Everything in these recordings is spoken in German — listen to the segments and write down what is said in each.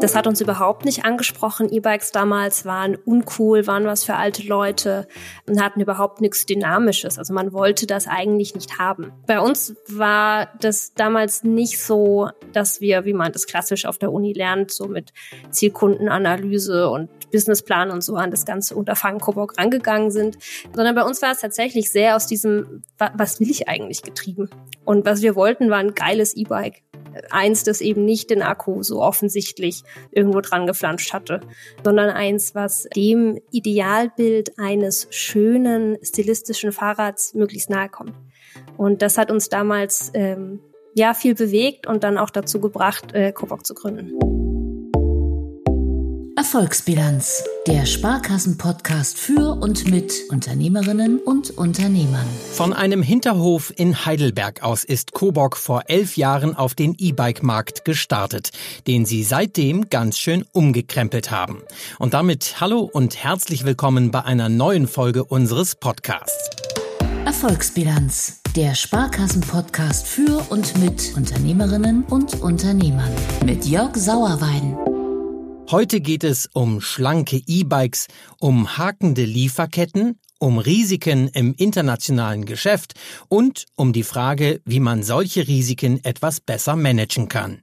Das hat uns überhaupt nicht angesprochen. E-Bikes damals waren uncool, waren was für alte Leute und hatten überhaupt nichts Dynamisches. Also man wollte das eigentlich nicht haben. Bei uns war das damals nicht so, dass wir, wie man das klassisch auf der Uni lernt, so mit Zielkundenanalyse und Businessplan und so an das ganze Unterfangen Coburg rangegangen sind, sondern bei uns war es tatsächlich sehr aus diesem, was will ich eigentlich getrieben? Und was wir wollten, war ein geiles E-Bike eins, das eben nicht den Akku so offensichtlich irgendwo dran geflanscht hatte, sondern eins, was dem Idealbild eines schönen, stilistischen Fahrrads möglichst nahe kommt. Und das hat uns damals ähm, ja viel bewegt und dann auch dazu gebracht, äh, Coburg zu gründen. Erfolgsbilanz, der Sparkassen-Podcast für und mit Unternehmerinnen und Unternehmern. Von einem Hinterhof in Heidelberg aus ist Coburg vor elf Jahren auf den E-Bike-Markt gestartet, den sie seitdem ganz schön umgekrempelt haben. Und damit hallo und herzlich willkommen bei einer neuen Folge unseres Podcasts. Erfolgsbilanz, der Sparkassen-Podcast für und mit Unternehmerinnen und Unternehmern. Mit Jörg Sauerwein. Heute geht es um schlanke E-Bikes, um hakende Lieferketten, um Risiken im internationalen Geschäft und um die Frage, wie man solche Risiken etwas besser managen kann.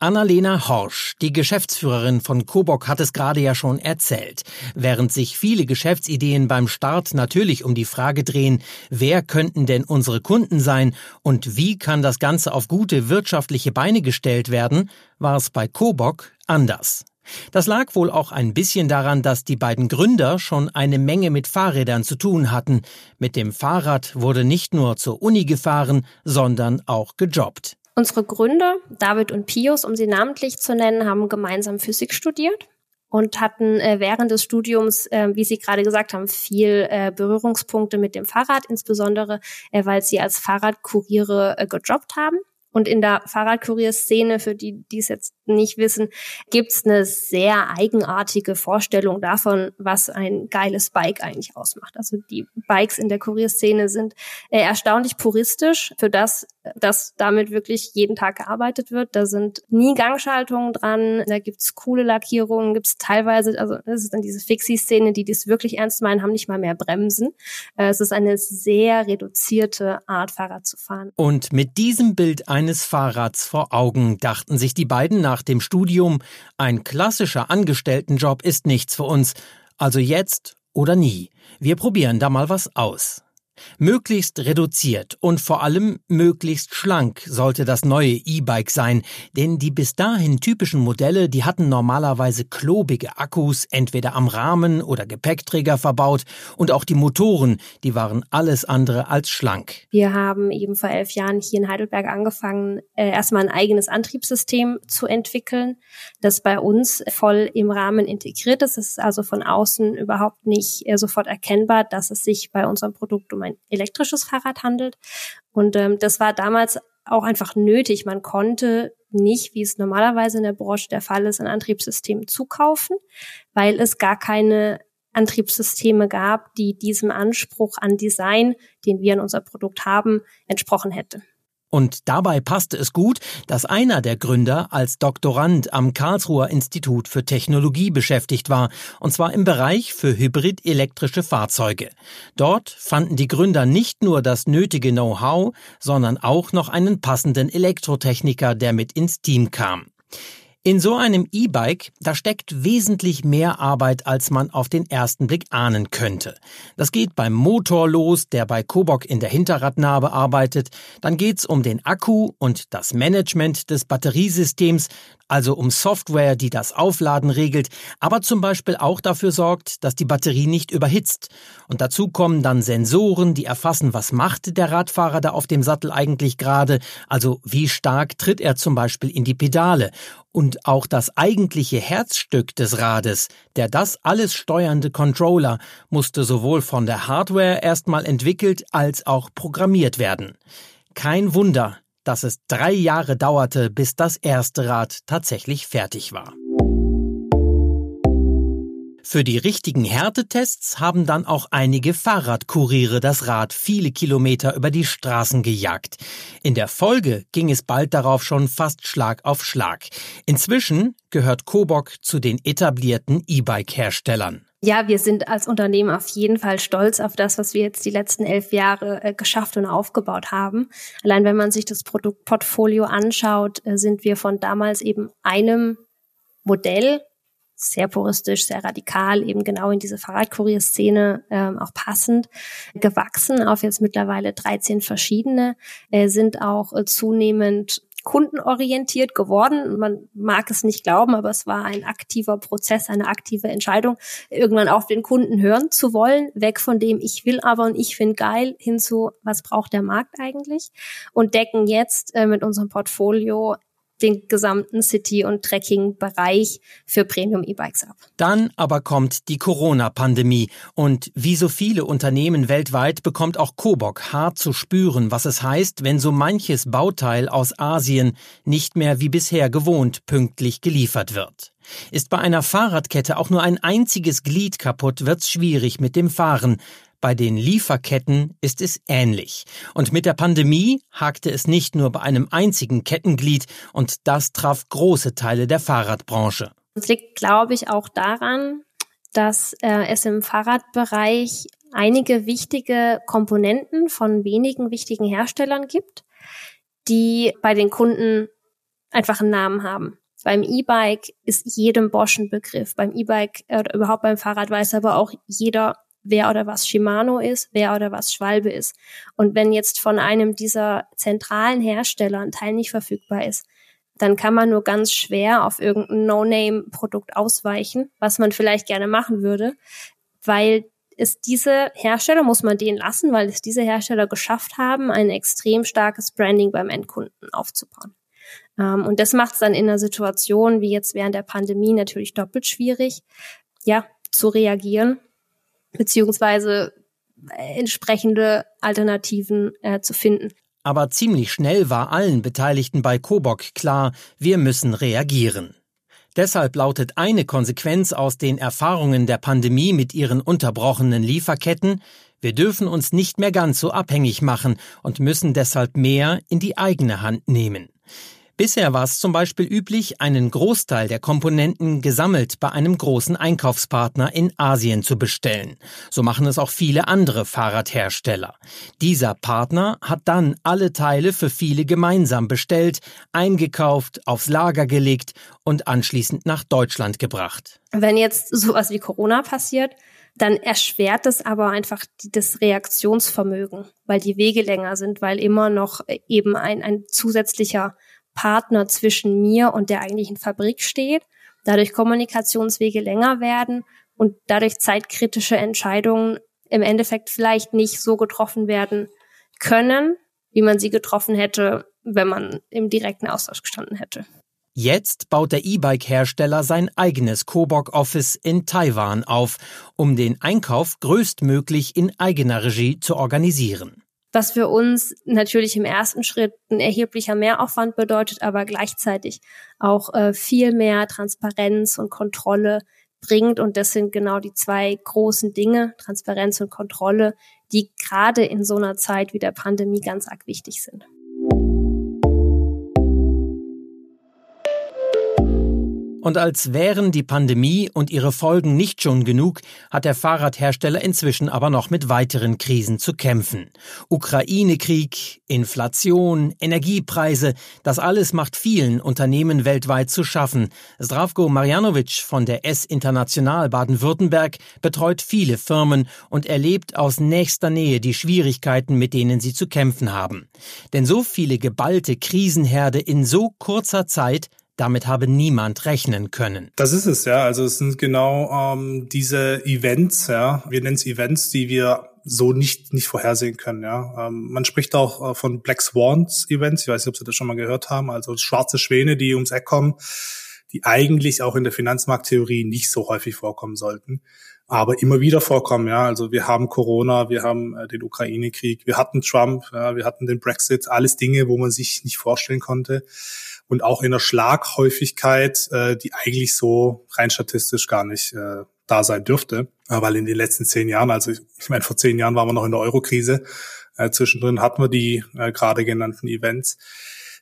Annalena Horsch, die Geschäftsführerin von Coboc, hat es gerade ja schon erzählt. Während sich viele Geschäftsideen beim Start natürlich um die Frage drehen, wer könnten denn unsere Kunden sein und wie kann das Ganze auf gute wirtschaftliche Beine gestellt werden, war es bei Coboc anders. Das lag wohl auch ein bisschen daran, dass die beiden Gründer schon eine Menge mit Fahrrädern zu tun hatten. Mit dem Fahrrad wurde nicht nur zur Uni gefahren, sondern auch gejobbt. Unsere Gründer, David und Pius, um sie namentlich zu nennen, haben gemeinsam Physik studiert und hatten äh, während des Studiums, äh, wie Sie gerade gesagt haben, viel äh, Berührungspunkte mit dem Fahrrad, insbesondere weil sie als Fahrradkuriere gejobbt haben. Und in der Fahrradkurierszene, für die, die es jetzt nicht wissen, gibt's eine sehr eigenartige Vorstellung davon, was ein geiles Bike eigentlich ausmacht. Also die Bikes in der Kurierszene sind äh, erstaunlich puristisch für das, dass damit wirklich jeden Tag gearbeitet wird. Da sind nie Gangschaltungen dran, da gibt's coole Lackierungen, gibt's teilweise, also das ist dann diese Fixie-Szene, die dies wirklich ernst meinen, haben nicht mal mehr Bremsen. Äh, es ist eine sehr reduzierte Art, Fahrrad zu fahren. Und mit diesem Bild eines Fahrrads vor Augen dachten sich die beiden nach dem Studium, ein klassischer Angestelltenjob ist nichts für uns, also jetzt oder nie. Wir probieren da mal was aus. Möglichst reduziert und vor allem möglichst schlank sollte das neue E-Bike sein, denn die bis dahin typischen Modelle, die hatten normalerweise klobige Akkus entweder am Rahmen oder Gepäckträger verbaut und auch die Motoren, die waren alles andere als schlank. Wir haben eben vor elf Jahren hier in Heidelberg angefangen, äh, erstmal ein eigenes Antriebssystem zu entwickeln, das bei uns voll im Rahmen integriert ist. Es ist also von außen überhaupt nicht äh, sofort erkennbar, dass es sich bei unserem Produkt um ein elektrisches Fahrrad handelt. Und ähm, das war damals auch einfach nötig. Man konnte nicht, wie es normalerweise in der Branche der Fall ist, ein Antriebssystem zukaufen, weil es gar keine Antriebssysteme gab, die diesem Anspruch an Design, den wir in unser Produkt haben, entsprochen hätte. Und dabei passte es gut, dass einer der Gründer als Doktorand am Karlsruher Institut für Technologie beschäftigt war, und zwar im Bereich für hybrid-elektrische Fahrzeuge. Dort fanden die Gründer nicht nur das nötige Know-how, sondern auch noch einen passenden Elektrotechniker, der mit ins Team kam. In so einem E-Bike, da steckt wesentlich mehr Arbeit, als man auf den ersten Blick ahnen könnte. Das geht beim Motor los, der bei Kobok in der Hinterradnabe arbeitet. Dann geht's um den Akku und das Management des Batteriesystems, also um Software, die das Aufladen regelt, aber zum Beispiel auch dafür sorgt, dass die Batterie nicht überhitzt. Und dazu kommen dann Sensoren, die erfassen, was macht der Radfahrer da auf dem Sattel eigentlich gerade, also wie stark tritt er zum Beispiel in die Pedale und auch das eigentliche Herzstück des Rades, der das alles steuernde Controller, musste sowohl von der Hardware erstmal entwickelt als auch programmiert werden. Kein Wunder, dass es drei Jahre dauerte, bis das erste Rad tatsächlich fertig war. Für die richtigen Härtetests haben dann auch einige Fahrradkuriere das Rad viele Kilometer über die Straßen gejagt. In der Folge ging es bald darauf schon fast Schlag auf Schlag. Inzwischen gehört Kobok zu den etablierten E-Bike-Herstellern. Ja, wir sind als Unternehmen auf jeden Fall stolz auf das, was wir jetzt die letzten elf Jahre äh, geschafft und aufgebaut haben. Allein wenn man sich das Produktportfolio anschaut, äh, sind wir von damals eben einem Modell, sehr puristisch, sehr radikal, eben genau in diese Fahrradkurierszene ähm, auch passend, gewachsen auf jetzt mittlerweile 13 verschiedene, äh, sind auch äh, zunehmend kundenorientiert geworden. Man mag es nicht glauben, aber es war ein aktiver Prozess, eine aktive Entscheidung, irgendwann auf den Kunden hören zu wollen, weg von dem ich will aber und ich finde geil hin zu was braucht der Markt eigentlich und decken jetzt äh, mit unserem Portfolio den gesamten City- und Trekking-Bereich für Premium-E-Bikes ab. Dann aber kommt die Corona-Pandemie und wie so viele Unternehmen weltweit bekommt auch Kobok hart zu spüren, was es heißt, wenn so manches Bauteil aus Asien nicht mehr wie bisher gewohnt pünktlich geliefert wird. Ist bei einer Fahrradkette auch nur ein einziges Glied kaputt, wird's schwierig mit dem Fahren. Bei den Lieferketten ist es ähnlich. Und mit der Pandemie hakte es nicht nur bei einem einzigen Kettenglied und das traf große Teile der Fahrradbranche. Es liegt, glaube ich, auch daran, dass äh, es im Fahrradbereich einige wichtige Komponenten von wenigen wichtigen Herstellern gibt, die bei den Kunden einfach einen Namen haben. Beim E-Bike ist jedem Bosch ein Begriff. Beim E-Bike oder überhaupt beim Fahrrad weiß aber auch jeder, wer oder was Shimano ist, wer oder was Schwalbe ist. Und wenn jetzt von einem dieser zentralen Hersteller ein Teil nicht verfügbar ist, dann kann man nur ganz schwer auf irgendein No-Name-Produkt ausweichen, was man vielleicht gerne machen würde, weil es diese Hersteller, muss man den lassen, weil es diese Hersteller geschafft haben, ein extrem starkes Branding beim Endkunden aufzubauen. Ähm, und das macht es dann in einer Situation wie jetzt während der Pandemie natürlich doppelt schwierig, ja, zu reagieren beziehungsweise äh, entsprechende Alternativen äh, zu finden. Aber ziemlich schnell war allen Beteiligten bei Kobok klar, wir müssen reagieren. Deshalb lautet eine Konsequenz aus den Erfahrungen der Pandemie mit ihren unterbrochenen Lieferketten, wir dürfen uns nicht mehr ganz so abhängig machen und müssen deshalb mehr in die eigene Hand nehmen. Bisher war es zum Beispiel üblich, einen Großteil der Komponenten gesammelt bei einem großen Einkaufspartner in Asien zu bestellen. So machen es auch viele andere Fahrradhersteller. Dieser Partner hat dann alle Teile für viele gemeinsam bestellt, eingekauft, aufs Lager gelegt und anschließend nach Deutschland gebracht. Wenn jetzt sowas wie Corona passiert, dann erschwert es aber einfach das Reaktionsvermögen, weil die Wege länger sind, weil immer noch eben ein, ein zusätzlicher Partner zwischen mir und der eigentlichen Fabrik steht, dadurch Kommunikationswege länger werden und dadurch zeitkritische Entscheidungen im Endeffekt vielleicht nicht so getroffen werden können, wie man sie getroffen hätte, wenn man im direkten Austausch gestanden hätte. Jetzt baut der E-Bike-Hersteller sein eigenes Kobok-Office in Taiwan auf, um den Einkauf größtmöglich in eigener Regie zu organisieren was für uns natürlich im ersten Schritt ein erheblicher Mehraufwand bedeutet, aber gleichzeitig auch äh, viel mehr Transparenz und Kontrolle bringt. Und das sind genau die zwei großen Dinge, Transparenz und Kontrolle, die gerade in so einer Zeit wie der Pandemie ganz arg wichtig sind. Und als wären die Pandemie und ihre Folgen nicht schon genug, hat der Fahrradhersteller inzwischen aber noch mit weiteren Krisen zu kämpfen. Ukraine-Krieg, Inflation, Energiepreise, das alles macht vielen Unternehmen weltweit zu schaffen. Zdravko Marjanovic von der S International Baden-Württemberg betreut viele Firmen und erlebt aus nächster Nähe die Schwierigkeiten, mit denen sie zu kämpfen haben. Denn so viele geballte Krisenherde in so kurzer Zeit damit habe niemand rechnen können. Das ist es, ja. Also es sind genau ähm, diese Events, ja. Wir nennen es Events, die wir so nicht, nicht vorhersehen können, ja. Ähm, man spricht auch äh, von Black Swans Events. Ich weiß nicht, ob Sie das schon mal gehört haben. Also schwarze Schwäne, die ums Eck kommen, die eigentlich auch in der Finanzmarkttheorie nicht so häufig vorkommen sollten. aber immer wieder vorkommen. Ja, also wir haben Corona, wir haben äh, den Ukraine-Krieg, wir hatten Trump, ja, wir hatten den Brexit, alles Dinge, wo man sich nicht vorstellen konnte und auch in der Schlaghäufigkeit, äh, die eigentlich so rein statistisch gar nicht äh, da sein dürfte, weil in den letzten zehn Jahren, also ich, ich meine vor zehn Jahren waren wir noch in der Eurokrise, äh, zwischendrin hatten wir die äh, gerade genannten Events.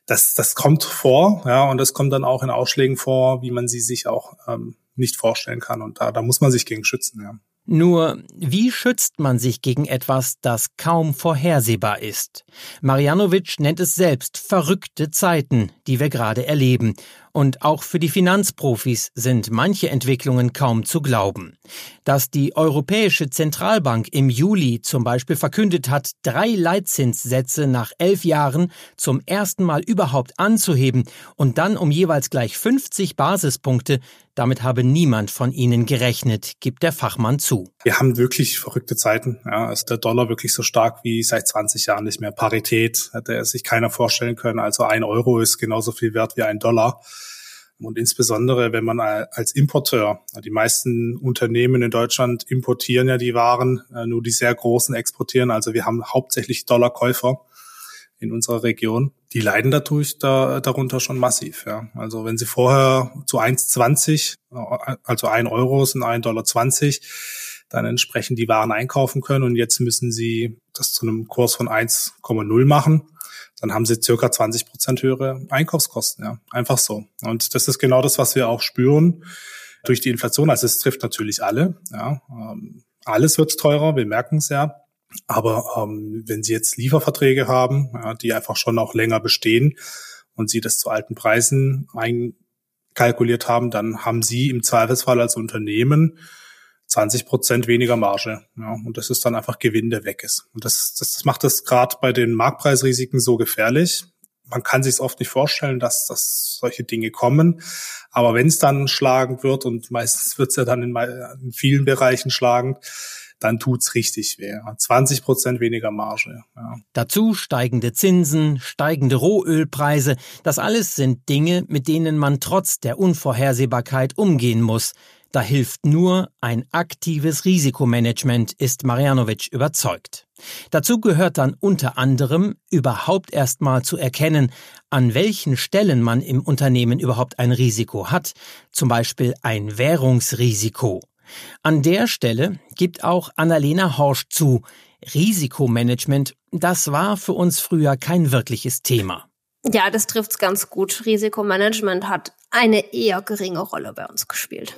Das, das kommt vor, ja, und das kommt dann auch in Ausschlägen vor, wie man sie sich auch ähm, nicht vorstellen kann. Und da, da muss man sich gegen schützen, ja. Nur, wie schützt man sich gegen etwas, das kaum vorhersehbar ist? Marianovic nennt es selbst verrückte Zeiten, die wir gerade erleben. Und auch für die Finanzprofis sind manche Entwicklungen kaum zu glauben. Dass die Europäische Zentralbank im Juli zum Beispiel verkündet hat, drei Leitzinssätze nach elf Jahren zum ersten Mal überhaupt anzuheben und dann um jeweils gleich 50 Basispunkte, damit habe niemand von ihnen gerechnet, gibt der Fachmann zu. Wir haben wirklich verrückte Zeiten. Ja, ist der Dollar wirklich so stark wie seit 20 Jahren nicht mehr. Parität hätte sich keiner vorstellen können. Also ein Euro ist genauso viel wert wie ein Dollar. Und insbesondere, wenn man als Importeur, die meisten Unternehmen in Deutschland importieren ja die Waren, äh, nur die sehr großen exportieren. Also wir haben hauptsächlich Dollarkäufer in unserer Region. Die leiden dadurch da, darunter schon massiv. Ja. Also wenn sie vorher zu 1,20, also 1 Euro sind 1,20 Dollar, dann entsprechend die Waren einkaufen können und jetzt müssen sie das zu einem Kurs von 1,0 machen dann haben sie circa 20 Prozent höhere Einkaufskosten. Ja, einfach so. Und das ist genau das, was wir auch spüren durch die Inflation. Also es trifft natürlich alle. Ja, ähm, alles wird teurer. Wir merken es ja. Aber ähm, wenn Sie jetzt Lieferverträge haben, ja, die einfach schon auch länger bestehen und Sie das zu alten Preisen einkalkuliert haben, dann haben Sie im Zweifelsfall als Unternehmen 20 Prozent weniger Marge. Ja, und das ist dann einfach Gewinn, der weg ist. Und das, das, das macht es gerade bei den Marktpreisrisiken so gefährlich. Man kann sich es oft nicht vorstellen, dass, dass solche Dinge kommen. Aber wenn es dann schlagend wird, und meistens wird es ja dann in, in vielen Bereichen schlagend, dann tut's richtig weh. 20 Prozent weniger Marge. Ja. Dazu steigende Zinsen, steigende Rohölpreise. Das alles sind Dinge, mit denen man trotz der Unvorhersehbarkeit umgehen muss. Da hilft nur ein aktives Risikomanagement, ist Marianovic überzeugt. Dazu gehört dann unter anderem überhaupt erstmal zu erkennen, an welchen Stellen man im Unternehmen überhaupt ein Risiko hat, zum Beispiel ein Währungsrisiko. An der Stelle gibt auch Annalena Horsch zu, Risikomanagement, das war für uns früher kein wirkliches Thema. Ja, das trifft's ganz gut. Risikomanagement hat eine eher geringe Rolle bei uns gespielt.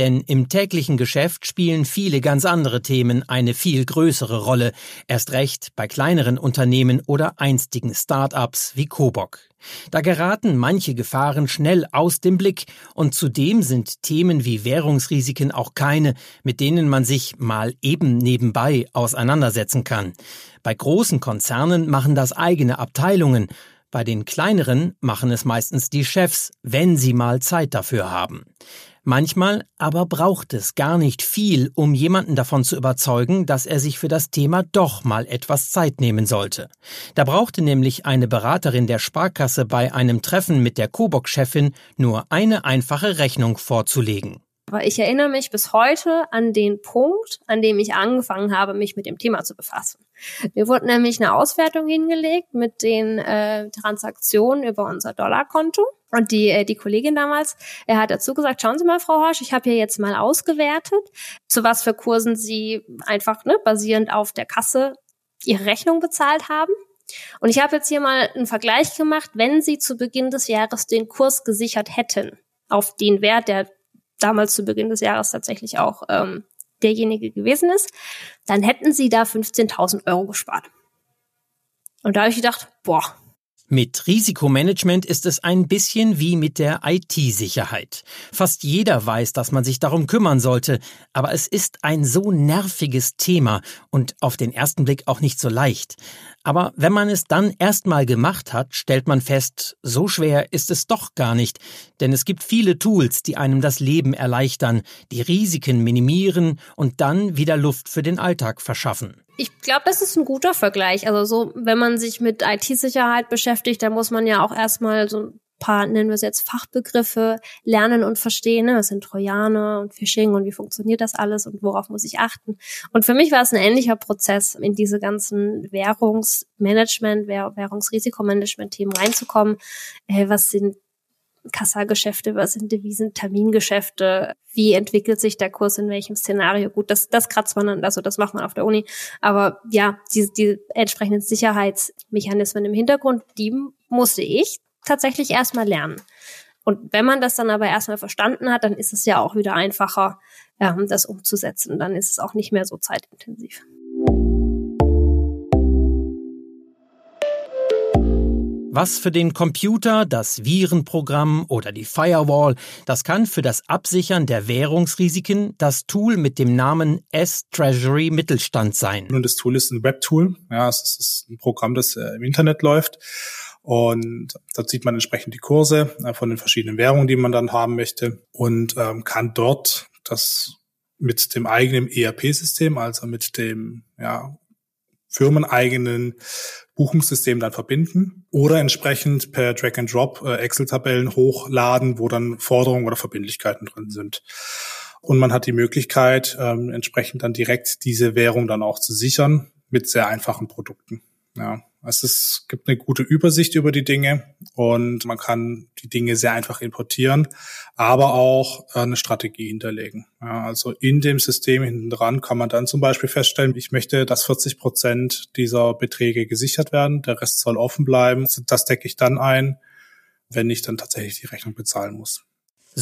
Denn im täglichen Geschäft spielen viele ganz andere Themen eine viel größere Rolle, erst recht bei kleineren Unternehmen oder einstigen Start-ups wie Kobok. Da geraten manche Gefahren schnell aus dem Blick und zudem sind Themen wie Währungsrisiken auch keine, mit denen man sich mal eben nebenbei auseinandersetzen kann. Bei großen Konzernen machen das eigene Abteilungen, bei den kleineren machen es meistens die Chefs, wenn sie mal Zeit dafür haben. Manchmal aber braucht es gar nicht viel, um jemanden davon zu überzeugen, dass er sich für das Thema doch mal etwas Zeit nehmen sollte. Da brauchte nämlich eine Beraterin der Sparkasse bei einem Treffen mit der Kobok-Chefin nur eine einfache Rechnung vorzulegen. Aber ich erinnere mich bis heute an den Punkt, an dem ich angefangen habe, mich mit dem Thema zu befassen. Mir wurde nämlich eine Auswertung hingelegt mit den äh, Transaktionen über unser Dollarkonto. Und die, äh, die Kollegin damals, er hat dazu gesagt, schauen Sie mal, Frau Horsch, ich habe hier jetzt mal ausgewertet, zu was für Kursen Sie einfach ne, basierend auf der Kasse Ihre Rechnung bezahlt haben. Und ich habe jetzt hier mal einen Vergleich gemacht, wenn Sie zu Beginn des Jahres den Kurs gesichert hätten auf den Wert, der damals zu Beginn des Jahres tatsächlich auch ähm, derjenige gewesen ist, dann hätten sie da 15.000 Euro gespart. Und da habe ich gedacht, boah, mit Risikomanagement ist es ein bisschen wie mit der IT-Sicherheit. Fast jeder weiß, dass man sich darum kümmern sollte, aber es ist ein so nerviges Thema und auf den ersten Blick auch nicht so leicht. Aber wenn man es dann erstmal gemacht hat, stellt man fest, so schwer ist es doch gar nicht, denn es gibt viele Tools, die einem das Leben erleichtern, die Risiken minimieren und dann wieder Luft für den Alltag verschaffen ich glaube, das ist ein guter Vergleich. Also so, wenn man sich mit IT-Sicherheit beschäftigt, dann muss man ja auch erstmal so paar, nennen wir es jetzt Fachbegriffe lernen und verstehen. Ne? Was sind Trojaner und Phishing und wie funktioniert das alles und worauf muss ich achten? Und für mich war es ein ähnlicher Prozess, in diese ganzen Währungsmanagement, Währungsrisikomanagement-Themen reinzukommen. Äh, was sind Kassageschäfte, was sind Devisen, Termingeschäfte, wie entwickelt sich der Kurs in welchem Szenario? Gut, das, das kratzt man dann, also das macht man auf der Uni. Aber ja, die, die entsprechenden Sicherheitsmechanismen im Hintergrund, die musste ich tatsächlich erstmal lernen. Und wenn man das dann aber erstmal verstanden hat, dann ist es ja auch wieder einfacher, ähm, das umzusetzen. Dann ist es auch nicht mehr so zeitintensiv. Was für den Computer, das Virenprogramm oder die Firewall, das kann für das Absichern der Währungsrisiken das Tool mit dem Namen S-Treasury Mittelstand sein. Und das Tool ist ein Webtool. Ja, es ist ein Programm, das äh, im Internet läuft. Und dort sieht man entsprechend die Kurse äh, von den verschiedenen Währungen, die man dann haben möchte und ähm, kann dort das mit dem eigenen ERP-System, also mit dem ja, firmeneigenen Buchungssystem dann verbinden oder entsprechend per Drag and Drop äh, Excel-Tabellen hochladen, wo dann Forderungen oder Verbindlichkeiten drin sind. Und man hat die Möglichkeit, ähm, entsprechend dann direkt diese Währung dann auch zu sichern mit sehr einfachen Produkten. Ja. Also es gibt eine gute Übersicht über die Dinge und man kann die Dinge sehr einfach importieren, aber auch eine Strategie hinterlegen. Ja, also in dem System hinten dran kann man dann zum Beispiel feststellen, ich möchte, dass 40 Prozent dieser Beträge gesichert werden, der Rest soll offen bleiben. Das decke ich dann ein, wenn ich dann tatsächlich die Rechnung bezahlen muss.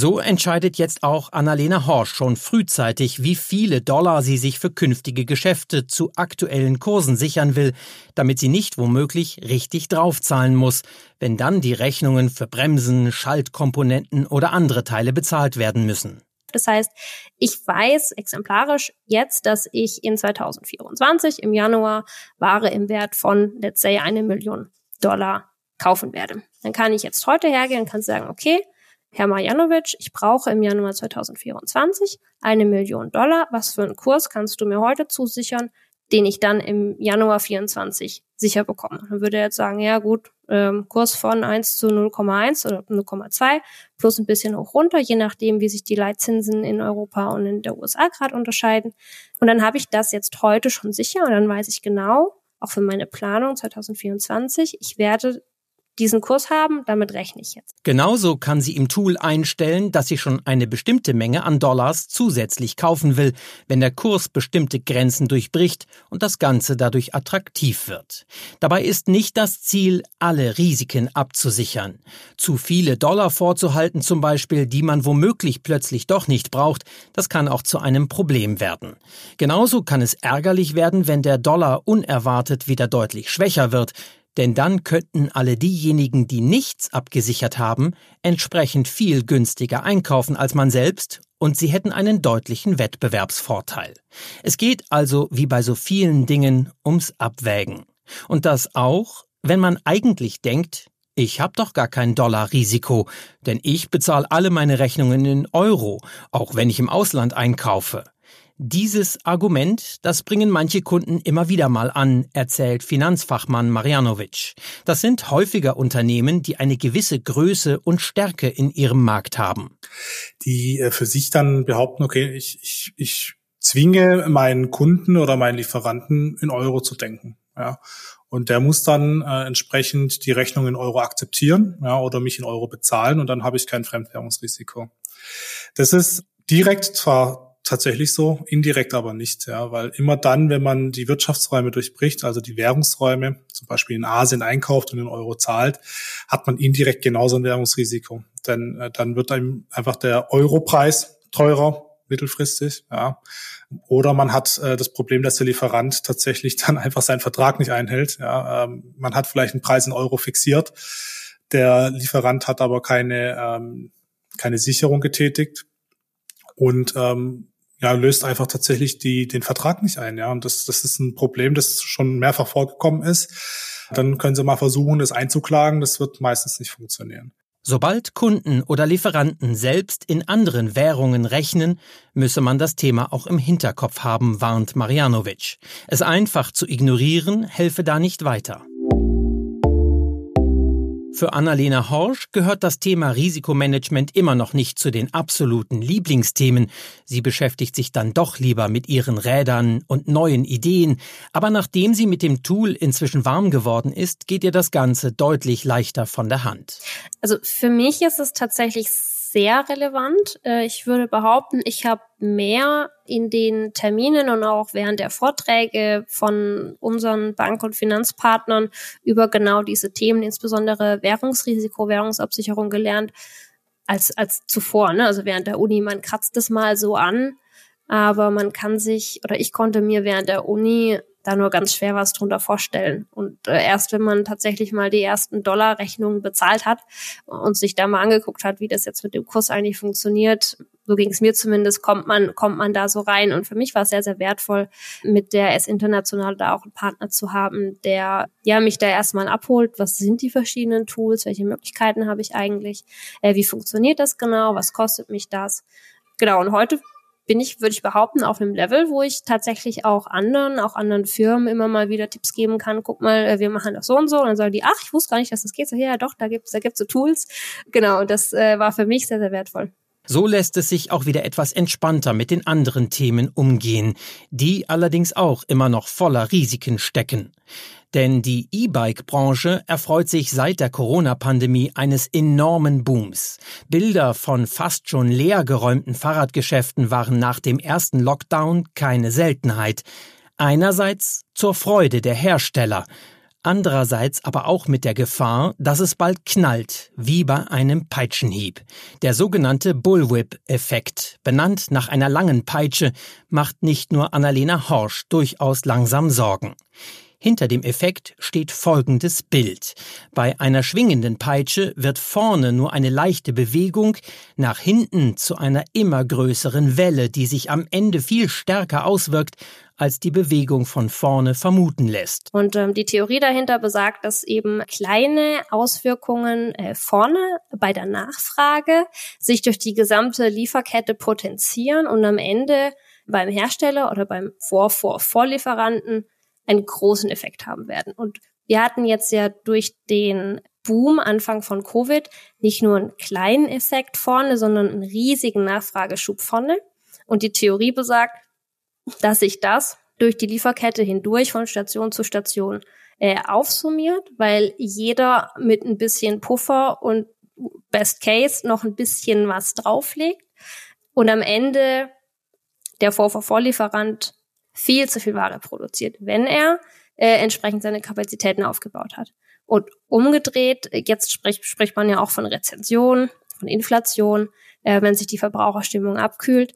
So entscheidet jetzt auch Annalena Horsch schon frühzeitig, wie viele Dollar sie sich für künftige Geschäfte zu aktuellen Kursen sichern will, damit sie nicht womöglich richtig draufzahlen muss, wenn dann die Rechnungen für Bremsen, Schaltkomponenten oder andere Teile bezahlt werden müssen. Das heißt, ich weiß exemplarisch jetzt, dass ich in 2024 im Januar Ware im Wert von, let's say, eine Million Dollar kaufen werde. Dann kann ich jetzt heute hergehen und kann sagen, okay, Herr Marjanovic, ich brauche im Januar 2024 eine Million Dollar. Was für einen Kurs kannst du mir heute zusichern, den ich dann im Januar 24 sicher bekomme? Dann würde er jetzt sagen, ja gut, ähm, Kurs von 1 zu 0,1 oder 0,2 plus ein bisschen hoch runter, je nachdem, wie sich die Leitzinsen in Europa und in der USA gerade unterscheiden. Und dann habe ich das jetzt heute schon sicher und dann weiß ich genau, auch für meine Planung 2024, ich werde diesen Kurs haben, damit rechne ich jetzt. Genauso kann sie im Tool einstellen, dass sie schon eine bestimmte Menge an Dollars zusätzlich kaufen will, wenn der Kurs bestimmte Grenzen durchbricht und das Ganze dadurch attraktiv wird. Dabei ist nicht das Ziel, alle Risiken abzusichern. Zu viele Dollar vorzuhalten zum Beispiel, die man womöglich plötzlich doch nicht braucht, das kann auch zu einem Problem werden. Genauso kann es ärgerlich werden, wenn der Dollar unerwartet wieder deutlich schwächer wird, denn dann könnten alle diejenigen, die nichts abgesichert haben, entsprechend viel günstiger einkaufen als man selbst und sie hätten einen deutlichen Wettbewerbsvorteil. Es geht also, wie bei so vielen Dingen, ums Abwägen. Und das auch, wenn man eigentlich denkt, ich habe doch gar kein Dollarrisiko, denn ich bezahle alle meine Rechnungen in Euro, auch wenn ich im Ausland einkaufe. Dieses Argument, das bringen manche Kunden immer wieder mal an, erzählt Finanzfachmann Marianovic. Das sind häufiger Unternehmen, die eine gewisse Größe und Stärke in ihrem Markt haben. Die äh, für sich dann behaupten, okay, ich, ich, ich zwinge meinen Kunden oder meinen Lieferanten in Euro zu denken. Ja. Und der muss dann äh, entsprechend die Rechnung in Euro akzeptieren ja, oder mich in Euro bezahlen und dann habe ich kein Fremdwährungsrisiko. Das ist direkt zwar tatsächlich so, indirekt aber nicht, ja, weil immer dann, wenn man die Wirtschaftsräume durchbricht, also die Währungsräume, zum Beispiel in Asien einkauft und in Euro zahlt, hat man indirekt genauso ein Währungsrisiko. Denn äh, dann wird einem einfach der Europreis teurer, mittelfristig, ja. Oder man hat äh, das Problem, dass der Lieferant tatsächlich dann einfach seinen Vertrag nicht einhält. Ja. Ähm, man hat vielleicht einen Preis in Euro fixiert, der Lieferant hat aber keine, ähm, keine Sicherung getätigt und ähm, ja, löst einfach tatsächlich die, den Vertrag nicht ein. Ja, und das, das ist ein Problem, das schon mehrfach vorgekommen ist. Dann können Sie mal versuchen, das einzuklagen. Das wird meistens nicht funktionieren. Sobald Kunden oder Lieferanten selbst in anderen Währungen rechnen, müsse man das Thema auch im Hinterkopf haben, warnt Marianovic. Es einfach zu ignorieren helfe da nicht weiter. Für Annalena Horsch gehört das Thema Risikomanagement immer noch nicht zu den absoluten Lieblingsthemen. Sie beschäftigt sich dann doch lieber mit ihren Rädern und neuen Ideen. Aber nachdem sie mit dem Tool inzwischen warm geworden ist, geht ihr das Ganze deutlich leichter von der Hand. Also für mich ist es tatsächlich sehr relevant. Äh, ich würde behaupten, ich habe mehr in den Terminen und auch während der Vorträge von unseren Bank- und Finanzpartnern über genau diese Themen, insbesondere Währungsrisiko, Währungsabsicherung gelernt, als, als zuvor. Ne? Also während der Uni, man kratzt es mal so an, aber man kann sich, oder ich konnte mir während der Uni da nur ganz schwer was drunter vorstellen. Und äh, erst wenn man tatsächlich mal die ersten Dollarrechnungen bezahlt hat und sich da mal angeguckt hat, wie das jetzt mit dem Kurs eigentlich funktioniert, so ging es mir zumindest, kommt man, kommt man da so rein. Und für mich war es sehr, sehr wertvoll, mit der S International da auch einen Partner zu haben, der ja mich da erstmal abholt. Was sind die verschiedenen Tools? Welche Möglichkeiten habe ich eigentlich? Äh, wie funktioniert das genau? Was kostet mich das? Genau. Und heute bin ich, würde ich behaupten, auf einem Level, wo ich tatsächlich auch anderen, auch anderen Firmen immer mal wieder Tipps geben kann. Guck mal, äh, wir machen das so und so. Und dann sagen die, ach, ich wusste gar nicht, dass das geht. So, ja, doch, da gibt's, da gibt's so Tools. Genau, und das äh, war für mich sehr, sehr wertvoll. So lässt es sich auch wieder etwas entspannter mit den anderen Themen umgehen, die allerdings auch immer noch voller Risiken stecken. Denn die E-Bike-Branche erfreut sich seit der Corona-Pandemie eines enormen Booms. Bilder von fast schon leergeräumten Fahrradgeschäften waren nach dem ersten Lockdown keine Seltenheit. Einerseits zur Freude der Hersteller, andererseits aber auch mit der Gefahr, dass es bald knallt, wie bei einem Peitschenhieb. Der sogenannte Bullwhip-Effekt, benannt nach einer langen Peitsche, macht nicht nur Annalena Horsch durchaus langsam Sorgen. Hinter dem Effekt steht folgendes Bild. Bei einer schwingenden Peitsche wird vorne nur eine leichte Bewegung, nach hinten zu einer immer größeren Welle, die sich am Ende viel stärker auswirkt, als die Bewegung von vorne vermuten lässt. Und ähm, die Theorie dahinter besagt, dass eben kleine Auswirkungen äh, vorne bei der Nachfrage sich durch die gesamte Lieferkette potenzieren und am Ende beim Hersteller oder beim Vor-Vor-Vorlieferanten einen großen Effekt haben werden. Und wir hatten jetzt ja durch den Boom Anfang von Covid nicht nur einen kleinen Effekt vorne, sondern einen riesigen Nachfrageschub vorne. Und die Theorie besagt, dass sich das durch die Lieferkette hindurch von Station zu Station äh, aufsummiert, weil jeder mit ein bisschen Puffer und Best Case noch ein bisschen was drauflegt und am Ende der Vorvorlieferant viel zu viel Ware produziert, wenn er äh, entsprechend seine Kapazitäten aufgebaut hat. Und umgedreht, jetzt spricht, spricht man ja auch von Rezension, von Inflation, äh, wenn sich die Verbraucherstimmung abkühlt,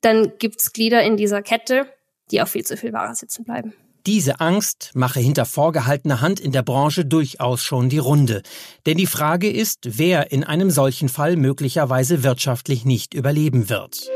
dann gibt's Glieder in dieser Kette, die auf viel zu viel Ware sitzen bleiben. Diese Angst mache hinter vorgehaltener Hand in der Branche durchaus schon die Runde. Denn die Frage ist, wer in einem solchen Fall möglicherweise wirtschaftlich nicht überleben wird.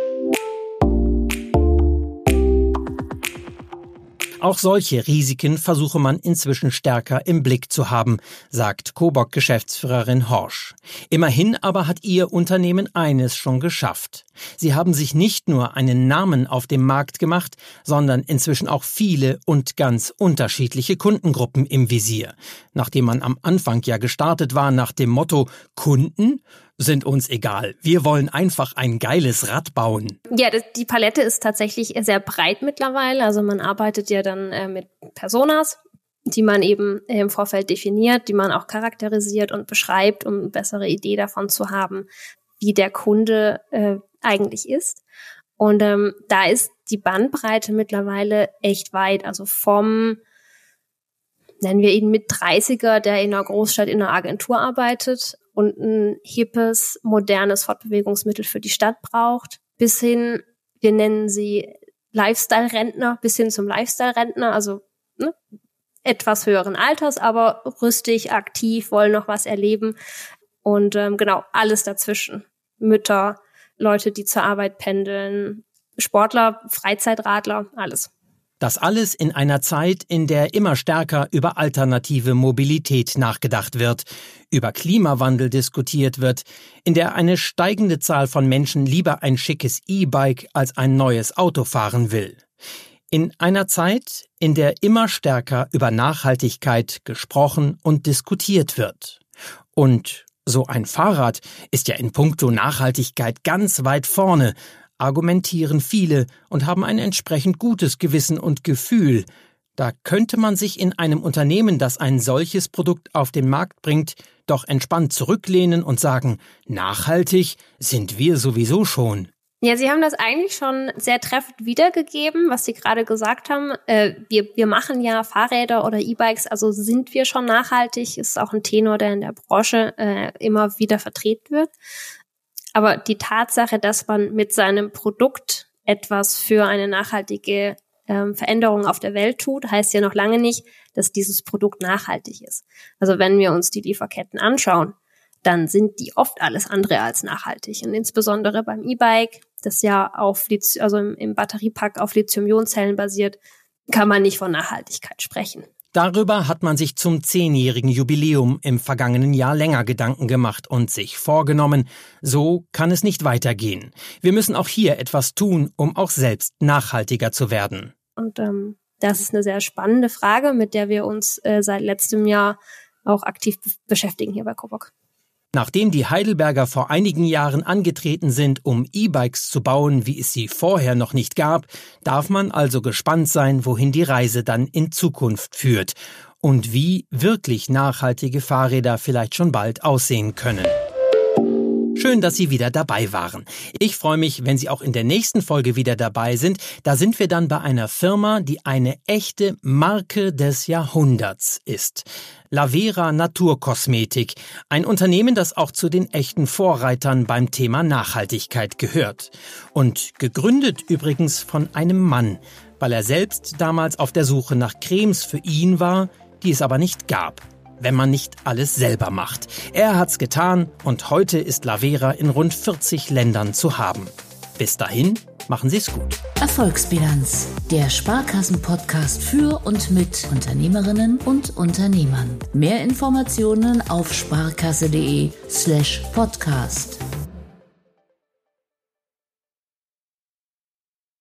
Auch solche Risiken versuche man inzwischen stärker im Blick zu haben, sagt Coburg-Geschäftsführerin Horsch. Immerhin aber hat ihr Unternehmen eines schon geschafft. Sie haben sich nicht nur einen Namen auf dem Markt gemacht, sondern inzwischen auch viele und ganz unterschiedliche Kundengruppen im Visier. Nachdem man am Anfang ja gestartet war nach dem Motto Kunden sind uns egal. Wir wollen einfach ein geiles Rad bauen. Ja, das, die Palette ist tatsächlich sehr breit mittlerweile. Also man arbeitet ja dann äh, mit Personas, die man eben im Vorfeld definiert, die man auch charakterisiert und beschreibt, um eine bessere Idee davon zu haben, wie der Kunde äh, eigentlich ist. Und ähm, da ist die Bandbreite mittlerweile echt weit. Also vom nennen wir ihn mit 30er, der in einer Großstadt in einer Agentur arbeitet und ein hippes, modernes Fortbewegungsmittel für die Stadt braucht, bis hin, wir nennen sie Lifestyle-Rentner, bis hin zum Lifestyle-Rentner, also ne, etwas höheren Alters, aber rüstig, aktiv, wollen noch was erleben. Und ähm, genau, alles dazwischen. Mütter, Leute, die zur Arbeit pendeln, Sportler, Freizeitradler, alles. Das alles in einer Zeit, in der immer stärker über alternative Mobilität nachgedacht wird, über Klimawandel diskutiert wird, in der eine steigende Zahl von Menschen lieber ein schickes E-Bike als ein neues Auto fahren will. In einer Zeit, in der immer stärker über Nachhaltigkeit gesprochen und diskutiert wird. Und so ein Fahrrad ist ja in puncto Nachhaltigkeit ganz weit vorne, argumentieren viele und haben ein entsprechend gutes Gewissen und Gefühl. Da könnte man sich in einem Unternehmen, das ein solches Produkt auf den Markt bringt, doch entspannt zurücklehnen und sagen, nachhaltig sind wir sowieso schon. Ja, Sie haben das eigentlich schon sehr treffend wiedergegeben, was Sie gerade gesagt haben. Äh, wir, wir machen ja Fahrräder oder E-Bikes, also sind wir schon nachhaltig, ist auch ein Tenor, der in der Branche äh, immer wieder vertreten wird. Aber die Tatsache, dass man mit seinem Produkt etwas für eine nachhaltige ähm, Veränderung auf der Welt tut, heißt ja noch lange nicht, dass dieses Produkt nachhaltig ist. Also wenn wir uns die Lieferketten anschauen, dann sind die oft alles andere als nachhaltig. Und insbesondere beim E-Bike, das ja auf, also im, im Batteriepack auf Lithium-Ionen-Zellen basiert, kann man nicht von Nachhaltigkeit sprechen. Darüber hat man sich zum zehnjährigen Jubiläum im vergangenen Jahr länger Gedanken gemacht und sich vorgenommen, so kann es nicht weitergehen. Wir müssen auch hier etwas tun, um auch selbst nachhaltiger zu werden. Und ähm, das ist eine sehr spannende Frage, mit der wir uns äh, seit letztem Jahr auch aktiv beschäftigen hier bei Coburg. Nachdem die Heidelberger vor einigen Jahren angetreten sind, um E-Bikes zu bauen, wie es sie vorher noch nicht gab, darf man also gespannt sein, wohin die Reise dann in Zukunft führt und wie wirklich nachhaltige Fahrräder vielleicht schon bald aussehen können. Schön, dass Sie wieder dabei waren. Ich freue mich, wenn Sie auch in der nächsten Folge wieder dabei sind. Da sind wir dann bei einer Firma, die eine echte Marke des Jahrhunderts ist. Lavera Naturkosmetik, ein Unternehmen, das auch zu den echten Vorreitern beim Thema Nachhaltigkeit gehört. Und gegründet übrigens von einem Mann, weil er selbst damals auf der Suche nach Cremes für ihn war, die es aber nicht gab wenn man nicht alles selber macht. Er hat's getan und heute ist Lavera in rund 40 Ländern zu haben. Bis dahin, machen Sie's gut. Erfolgsbilanz, der Sparkassen-Podcast für und mit Unternehmerinnen und Unternehmern. Mehr Informationen auf sparkasse.de slash podcast.